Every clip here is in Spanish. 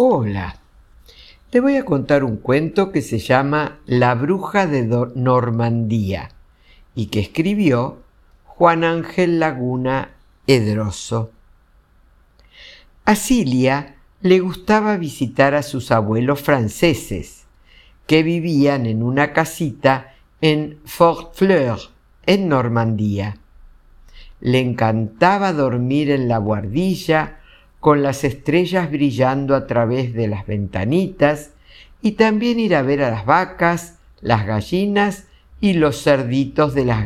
Hola. Te voy a contar un cuento que se llama La bruja de Normandía y que escribió Juan Ángel Laguna Edroso. A Cilia le gustaba visitar a sus abuelos franceses, que vivían en una casita en Fort Fleur, en Normandía. Le encantaba dormir en la guardilla, con las estrellas brillando a través de las ventanitas, y también ir a ver a las vacas, las gallinas y los cerditos de las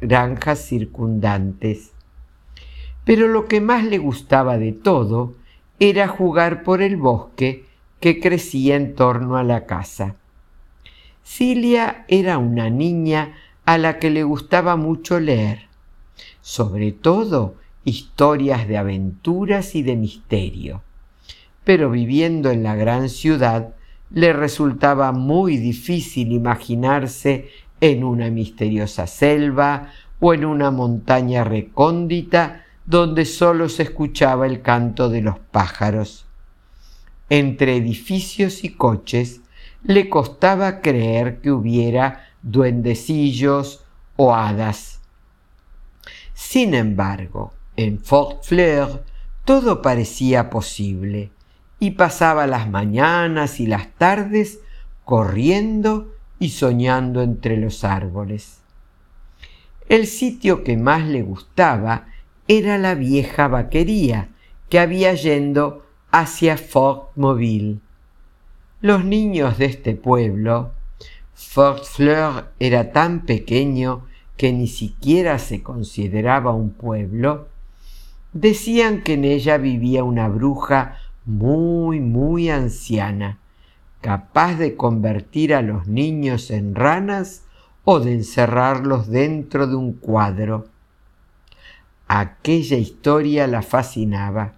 granjas circundantes. Pero lo que más le gustaba de todo era jugar por el bosque que crecía en torno a la casa. Cilia era una niña a la que le gustaba mucho leer, sobre todo historias de aventuras y de misterio. Pero viviendo en la gran ciudad, le resultaba muy difícil imaginarse en una misteriosa selva o en una montaña recóndita donde sólo se escuchaba el canto de los pájaros. Entre edificios y coches le costaba creer que hubiera duendecillos o hadas. Sin embargo, en Fort Fleur todo parecía posible y pasaba las mañanas y las tardes corriendo y soñando entre los árboles. El sitio que más le gustaba era la vieja vaquería que había yendo hacia Fort Mobile. Los niños de este pueblo, Fort Fleur era tan pequeño que ni siquiera se consideraba un pueblo, decían que en ella vivía una bruja muy, muy anciana, capaz de convertir a los niños en ranas o de encerrarlos dentro de un cuadro. Aquella historia la fascinaba.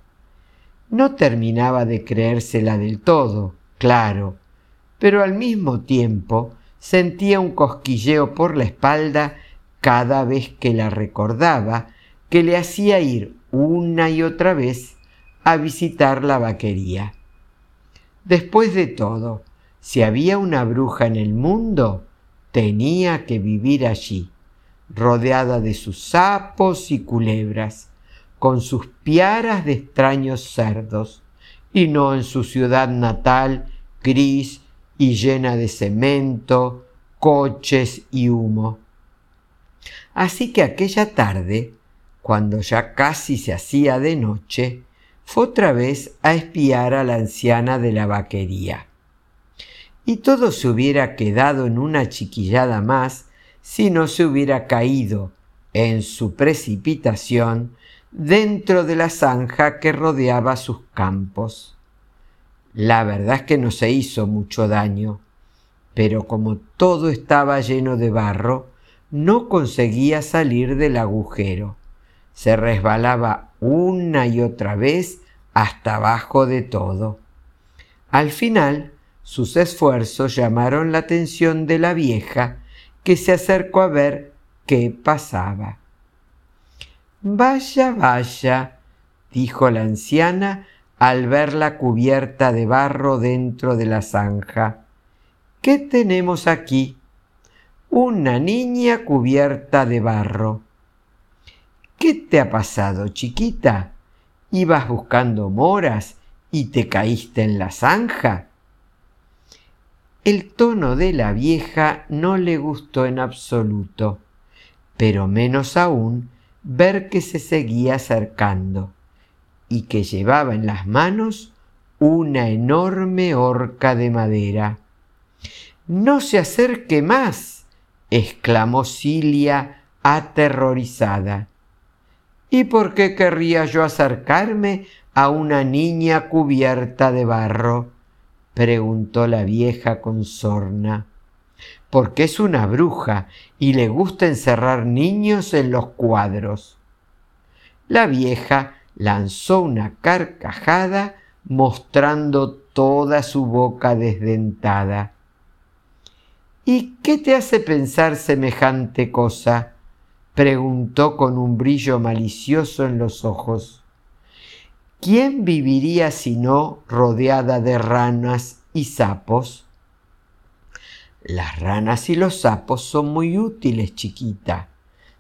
No terminaba de creérsela del todo, claro, pero al mismo tiempo sentía un cosquilleo por la espalda cada vez que la recordaba, que le hacía ir una y otra vez a visitar la vaquería. Después de todo, si había una bruja en el mundo, tenía que vivir allí rodeada de sus sapos y culebras, con sus piaras de extraños cerdos, y no en su ciudad natal, gris y llena de cemento, coches y humo. Así que aquella tarde, cuando ya casi se hacía de noche, fue otra vez a espiar a la anciana de la vaquería. Y todo se hubiera quedado en una chiquillada más si no se hubiera caído en su precipitación dentro de la zanja que rodeaba sus campos. La verdad es que no se hizo mucho daño, pero como todo estaba lleno de barro, no conseguía salir del agujero. Se resbalaba una y otra vez hasta abajo de todo. Al final, sus esfuerzos llamaron la atención de la vieja, que se acercó a ver qué pasaba. Vaya, vaya, dijo la anciana al verla cubierta de barro dentro de la zanja. ¿Qué tenemos aquí? Una niña cubierta de barro. ¿Qué te ha pasado, chiquita? ¿Ibas buscando moras y te caíste en la zanja? El tono de la vieja no le gustó en absoluto, pero menos aún ver que se seguía acercando y que llevaba en las manos una enorme horca de madera. No se acerque más, exclamó Cilia aterrorizada. ¿Y por qué querría yo acercarme a una niña cubierta de barro? preguntó la vieja con sorna. Porque es una bruja y le gusta encerrar niños en los cuadros. La vieja lanzó una carcajada mostrando toda su boca desdentada. ¿Y qué te hace pensar semejante cosa? Preguntó con un brillo malicioso en los ojos. ¿quién viviría si no rodeada de ranas y sapos? Las ranas y los sapos son muy útiles, chiquita.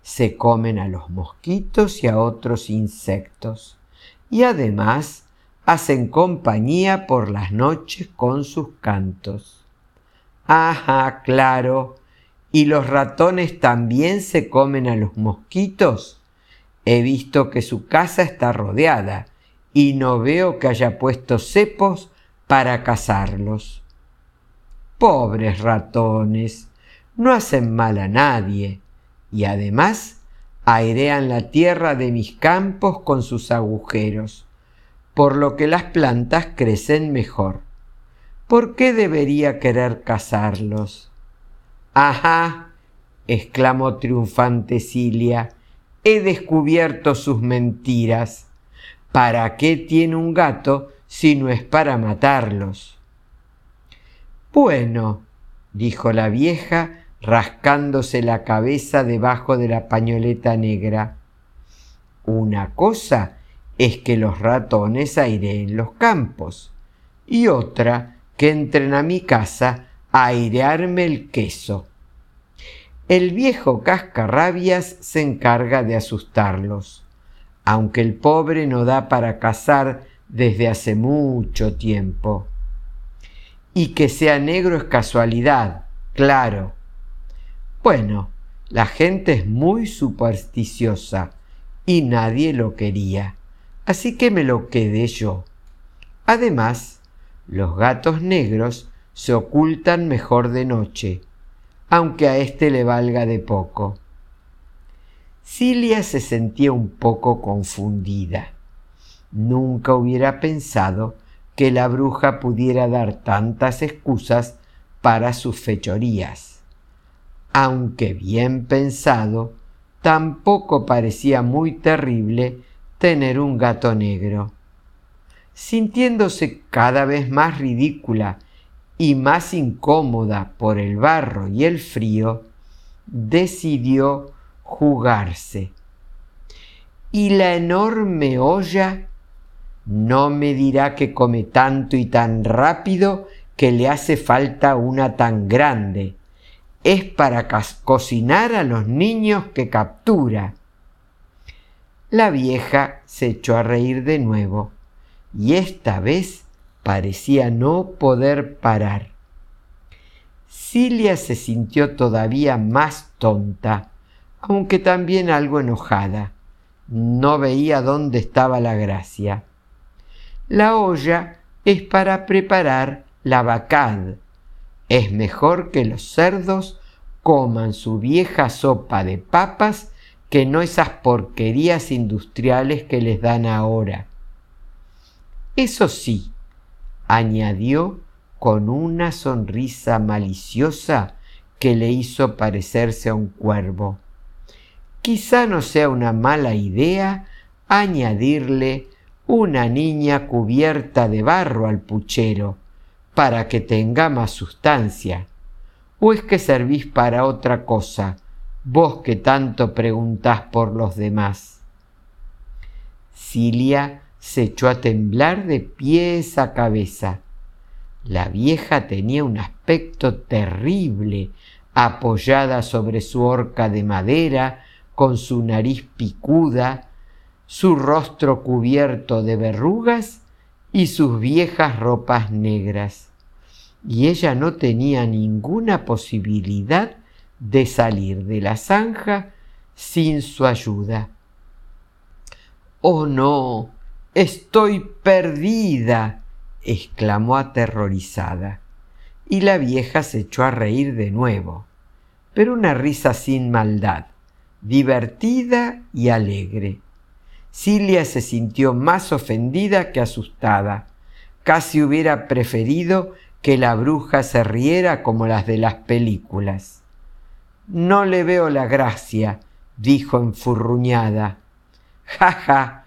Se comen a los mosquitos y a otros insectos. Y además hacen compañía por las noches con sus cantos. Ajá, claro. ¿Y los ratones también se comen a los mosquitos? He visto que su casa está rodeada y no veo que haya puesto cepos para cazarlos. Pobres ratones, no hacen mal a nadie y además airean la tierra de mis campos con sus agujeros, por lo que las plantas crecen mejor. ¿Por qué debería querer cazarlos? Ajá, exclamó triunfante Cilia, he descubierto sus mentiras. ¿Para qué tiene un gato si no es para matarlos? Bueno, dijo la vieja, rascándose la cabeza debajo de la pañoleta negra. Una cosa es que los ratones aireen los campos y otra que entren a mi casa a airearme el queso. El viejo cascarrabias se encarga de asustarlos, aunque el pobre no da para cazar desde hace mucho tiempo. Y que sea negro es casualidad, claro. Bueno, la gente es muy supersticiosa y nadie lo quería, así que me lo quedé yo. Además, los gatos negros se ocultan mejor de noche, aunque a éste le valga de poco. Cilia se sentía un poco confundida. Nunca hubiera pensado que la bruja pudiera dar tantas excusas para sus fechorías. Aunque bien pensado, tampoco parecía muy terrible tener un gato negro sintiéndose cada vez más ridícula y más incómoda por el barro y el frío, decidió jugarse. Y la enorme olla no me dirá que come tanto y tan rápido que le hace falta una tan grande. Es para cocinar a los niños que captura. La vieja se echó a reír de nuevo y esta vez parecía no poder parar. Cilia se sintió todavía más tonta, aunque también algo enojada. No veía dónde estaba la gracia. La olla es para preparar la vacad. Es mejor que los cerdos coman su vieja sopa de papas que no esas porquerías industriales que les dan ahora. Eso sí, añadió con una sonrisa maliciosa que le hizo parecerse a un cuervo. Quizá no sea una mala idea añadirle una niña cubierta de barro al puchero para que tenga más sustancia. ¿O es que servís para otra cosa, vos que tanto preguntás por los demás? Cilia se echó a temblar de pies a cabeza. La vieja tenía un aspecto terrible, apoyada sobre su horca de madera, con su nariz picuda, su rostro cubierto de verrugas y sus viejas ropas negras. Y ella no tenía ninguna posibilidad de salir de la zanja sin su ayuda. Oh no, Estoy perdida, exclamó aterrorizada. Y la vieja se echó a reír de nuevo, pero una risa sin maldad, divertida y alegre. Cilia se sintió más ofendida que asustada. Casi hubiera preferido que la bruja se riera como las de las películas. No le veo la gracia, dijo enfurruñada. Ja, ja,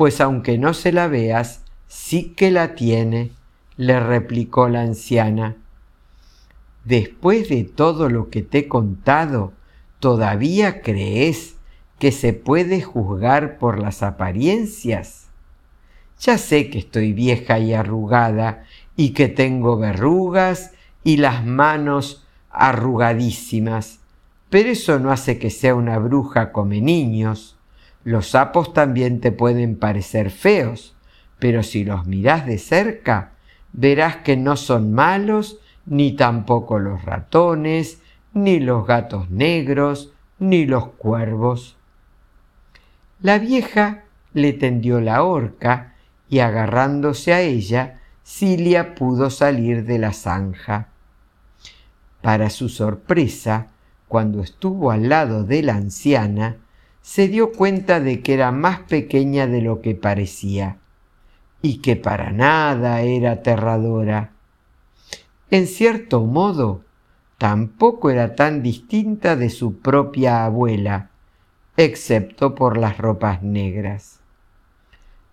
pues aunque no se la veas, sí que la tiene, le replicó la anciana. Después de todo lo que te he contado, ¿todavía crees que se puede juzgar por las apariencias? Ya sé que estoy vieja y arrugada y que tengo verrugas y las manos arrugadísimas, pero eso no hace que sea una bruja come niños. Los sapos también te pueden parecer feos, pero si los mirás de cerca, verás que no son malos, ni tampoco los ratones, ni los gatos negros, ni los cuervos. La vieja le tendió la horca y agarrándose a ella, Cilia pudo salir de la zanja. Para su sorpresa, cuando estuvo al lado de la anciana, se dio cuenta de que era más pequeña de lo que parecía y que para nada era aterradora. En cierto modo, tampoco era tan distinta de su propia abuela, excepto por las ropas negras.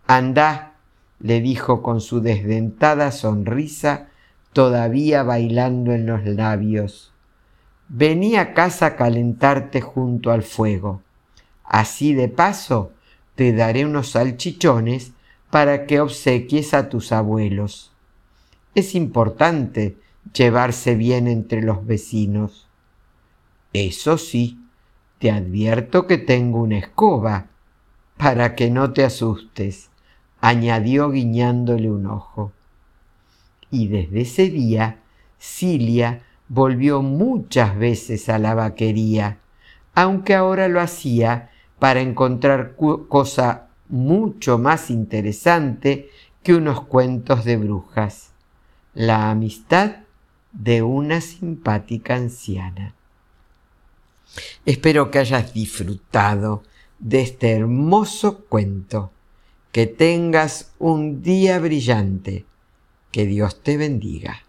Andá, le dijo con su desdentada sonrisa, todavía bailando en los labios. Vení a casa a calentarte junto al fuego. Así de paso te daré unos salchichones para que obsequies a tus abuelos. Es importante llevarse bien entre los vecinos. Eso sí, te advierto que tengo una escoba, para que no te asustes, añadió guiñándole un ojo. Y desde ese día, Cilia volvió muchas veces a la vaquería, aunque ahora lo hacía para encontrar cosa mucho más interesante que unos cuentos de brujas, la amistad de una simpática anciana. Espero que hayas disfrutado de este hermoso cuento. Que tengas un día brillante. Que Dios te bendiga.